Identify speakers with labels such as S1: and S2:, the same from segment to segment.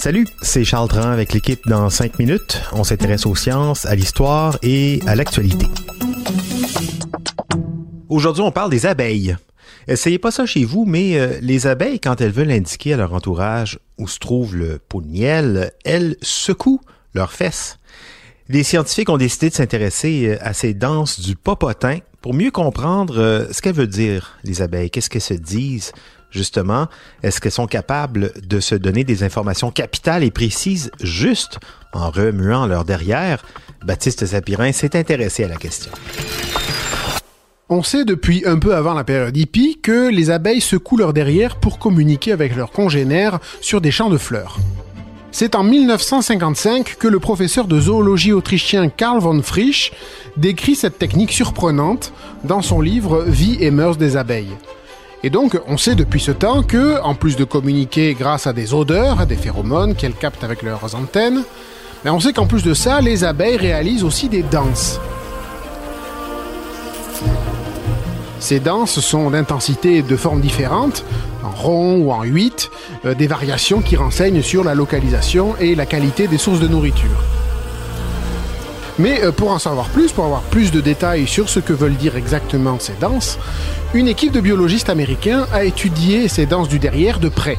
S1: Salut, c'est Charles Dran avec l'équipe dans 5 minutes. On s'intéresse aux sciences, à l'histoire et à l'actualité. Aujourd'hui, on parle des abeilles. Essayez pas ça chez vous, mais euh, les abeilles, quand elles veulent indiquer à leur entourage où se trouve le pot de miel, elles secouent leurs fesses. Les scientifiques ont décidé de s'intéresser euh, à ces danses du popotin pour mieux comprendre euh, ce qu'elles veulent dire, les abeilles, qu'est-ce qu'elles se disent, justement. Est-ce qu'elles sont capables de se donner des informations capitales et précises juste en remuant leur derrière? Baptiste Zapirin s'est intéressé à la question.
S2: On sait depuis un peu avant la période hippie que les abeilles secouent leur derrière pour communiquer avec leurs congénères sur des champs de fleurs. C'est en 1955 que le professeur de zoologie autrichien Karl von Frisch décrit cette technique surprenante dans son livre Vie et mœurs des abeilles. Et donc, on sait depuis ce temps que, en plus de communiquer grâce à des odeurs, à des phéromones qu'elles captent avec leurs antennes, mais on sait qu'en plus de ça, les abeilles réalisent aussi des danses. Ces danses sont d'intensité et de formes différentes, en rond ou en 8, euh, des variations qui renseignent sur la localisation et la qualité des sources de nourriture. Mais euh, pour en savoir plus, pour avoir plus de détails sur ce que veulent dire exactement ces danses, une équipe de biologistes américains a étudié ces danses du derrière de près.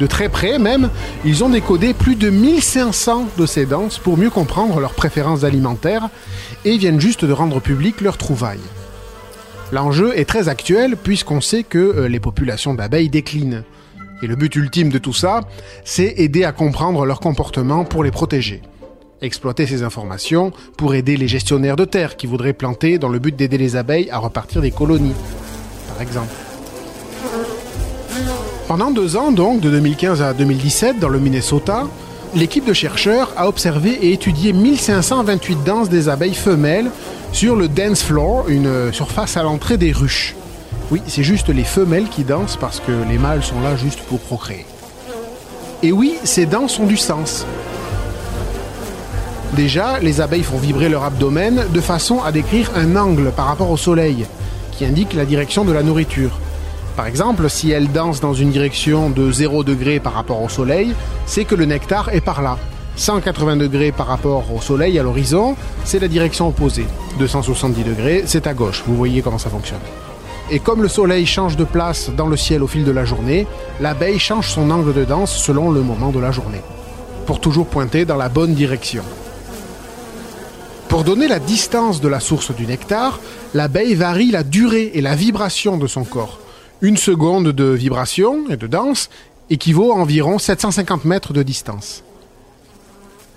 S2: De très près même, ils ont décodé plus de 1500 de ces danses pour mieux comprendre leurs préférences alimentaires et viennent juste de rendre public leurs trouvailles. L'enjeu est très actuel puisqu'on sait que euh, les populations d'abeilles déclinent. Et le but ultime de tout ça, c'est aider à comprendre leur comportement pour les protéger. Exploiter ces informations pour aider les gestionnaires de terre qui voudraient planter dans le but d'aider les abeilles à repartir des colonies, par exemple. Pendant deux ans, donc, de 2015 à 2017, dans le Minnesota, l'équipe de chercheurs a observé et étudié 1528 danses des abeilles femelles sur le dance floor, une surface à l'entrée des ruches. Oui, c'est juste les femelles qui dansent parce que les mâles sont là juste pour procréer. Et oui, ces danses ont du sens. Déjà, les abeilles font vibrer leur abdomen de façon à décrire un angle par rapport au soleil, qui indique la direction de la nourriture. Par exemple, si elles dansent dans une direction de 0 degré par rapport au soleil, c'est que le nectar est par là. 180 degrés par rapport au soleil à l'horizon, c'est la direction opposée. 270 degrés, c'est à gauche. Vous voyez comment ça fonctionne. Et comme le soleil change de place dans le ciel au fil de la journée, l'abeille change son angle de danse selon le moment de la journée, pour toujours pointer dans la bonne direction. Pour donner la distance de la source du nectar, l'abeille varie la durée et la vibration de son corps. Une seconde de vibration et de danse équivaut à environ 750 mètres de distance.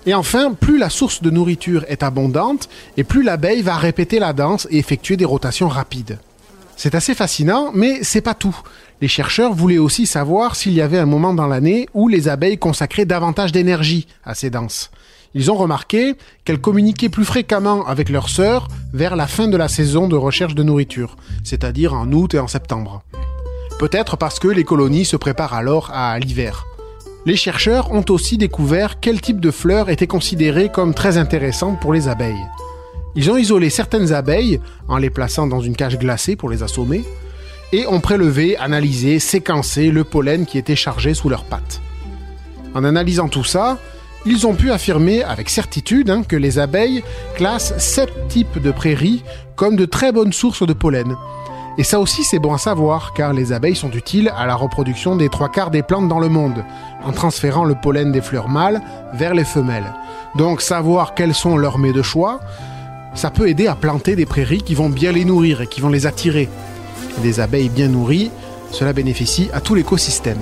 S2: Et enfin, plus la source de nourriture est abondante, et plus l'abeille va répéter la danse et effectuer des rotations rapides. C'est assez fascinant, mais c'est pas tout. Les chercheurs voulaient aussi savoir s'il y avait un moment dans l'année où les abeilles consacraient davantage d'énergie à ces danses. Ils ont remarqué qu'elles communiquaient plus fréquemment avec leurs sœurs vers la fin de la saison de recherche de nourriture, c'est-à-dire en août et en septembre. Peut-être parce que les colonies se préparent alors à l'hiver. Les chercheurs ont aussi découvert quel type de fleurs était considéré comme très intéressant pour les abeilles. Ils ont isolé certaines abeilles en les plaçant dans une cage glacée pour les assommer et ont prélevé, analysé, séquencé le pollen qui était chargé sous leurs pattes. En analysant tout ça, ils ont pu affirmer avec certitude hein, que les abeilles classent sept types de prairies comme de très bonnes sources de pollen. Et ça aussi c'est bon à savoir, car les abeilles sont utiles à la reproduction des trois quarts des plantes dans le monde, en transférant le pollen des fleurs mâles vers les femelles. Donc savoir quels sont leurs mets de choix, ça peut aider à planter des prairies qui vont bien les nourrir et qui vont les attirer. Des abeilles bien nourries, cela bénéficie à tout l'écosystème.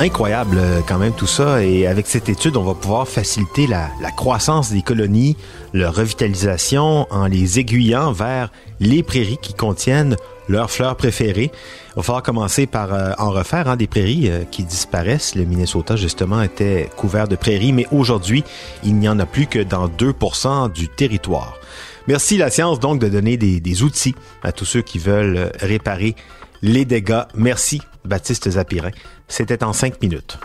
S1: Incroyable euh, quand même tout ça. Et avec cette étude, on va pouvoir faciliter la, croissance des colonies, leur revitalisation en les aiguillant vers les prairies qui contiennent leurs fleurs préférées. Il va falloir commencer par euh, en refaire hein, des prairies euh, qui disparaissent. Le Minnesota, justement, était couvert de prairies, mais aujourd'hui, il n'y en a plus que dans 2% du territoire. Merci la science donc de donner des outils à tous ceux qui veulent réparer les dégâts. Merci Baptiste Zapirin. C'était en cinq minutes.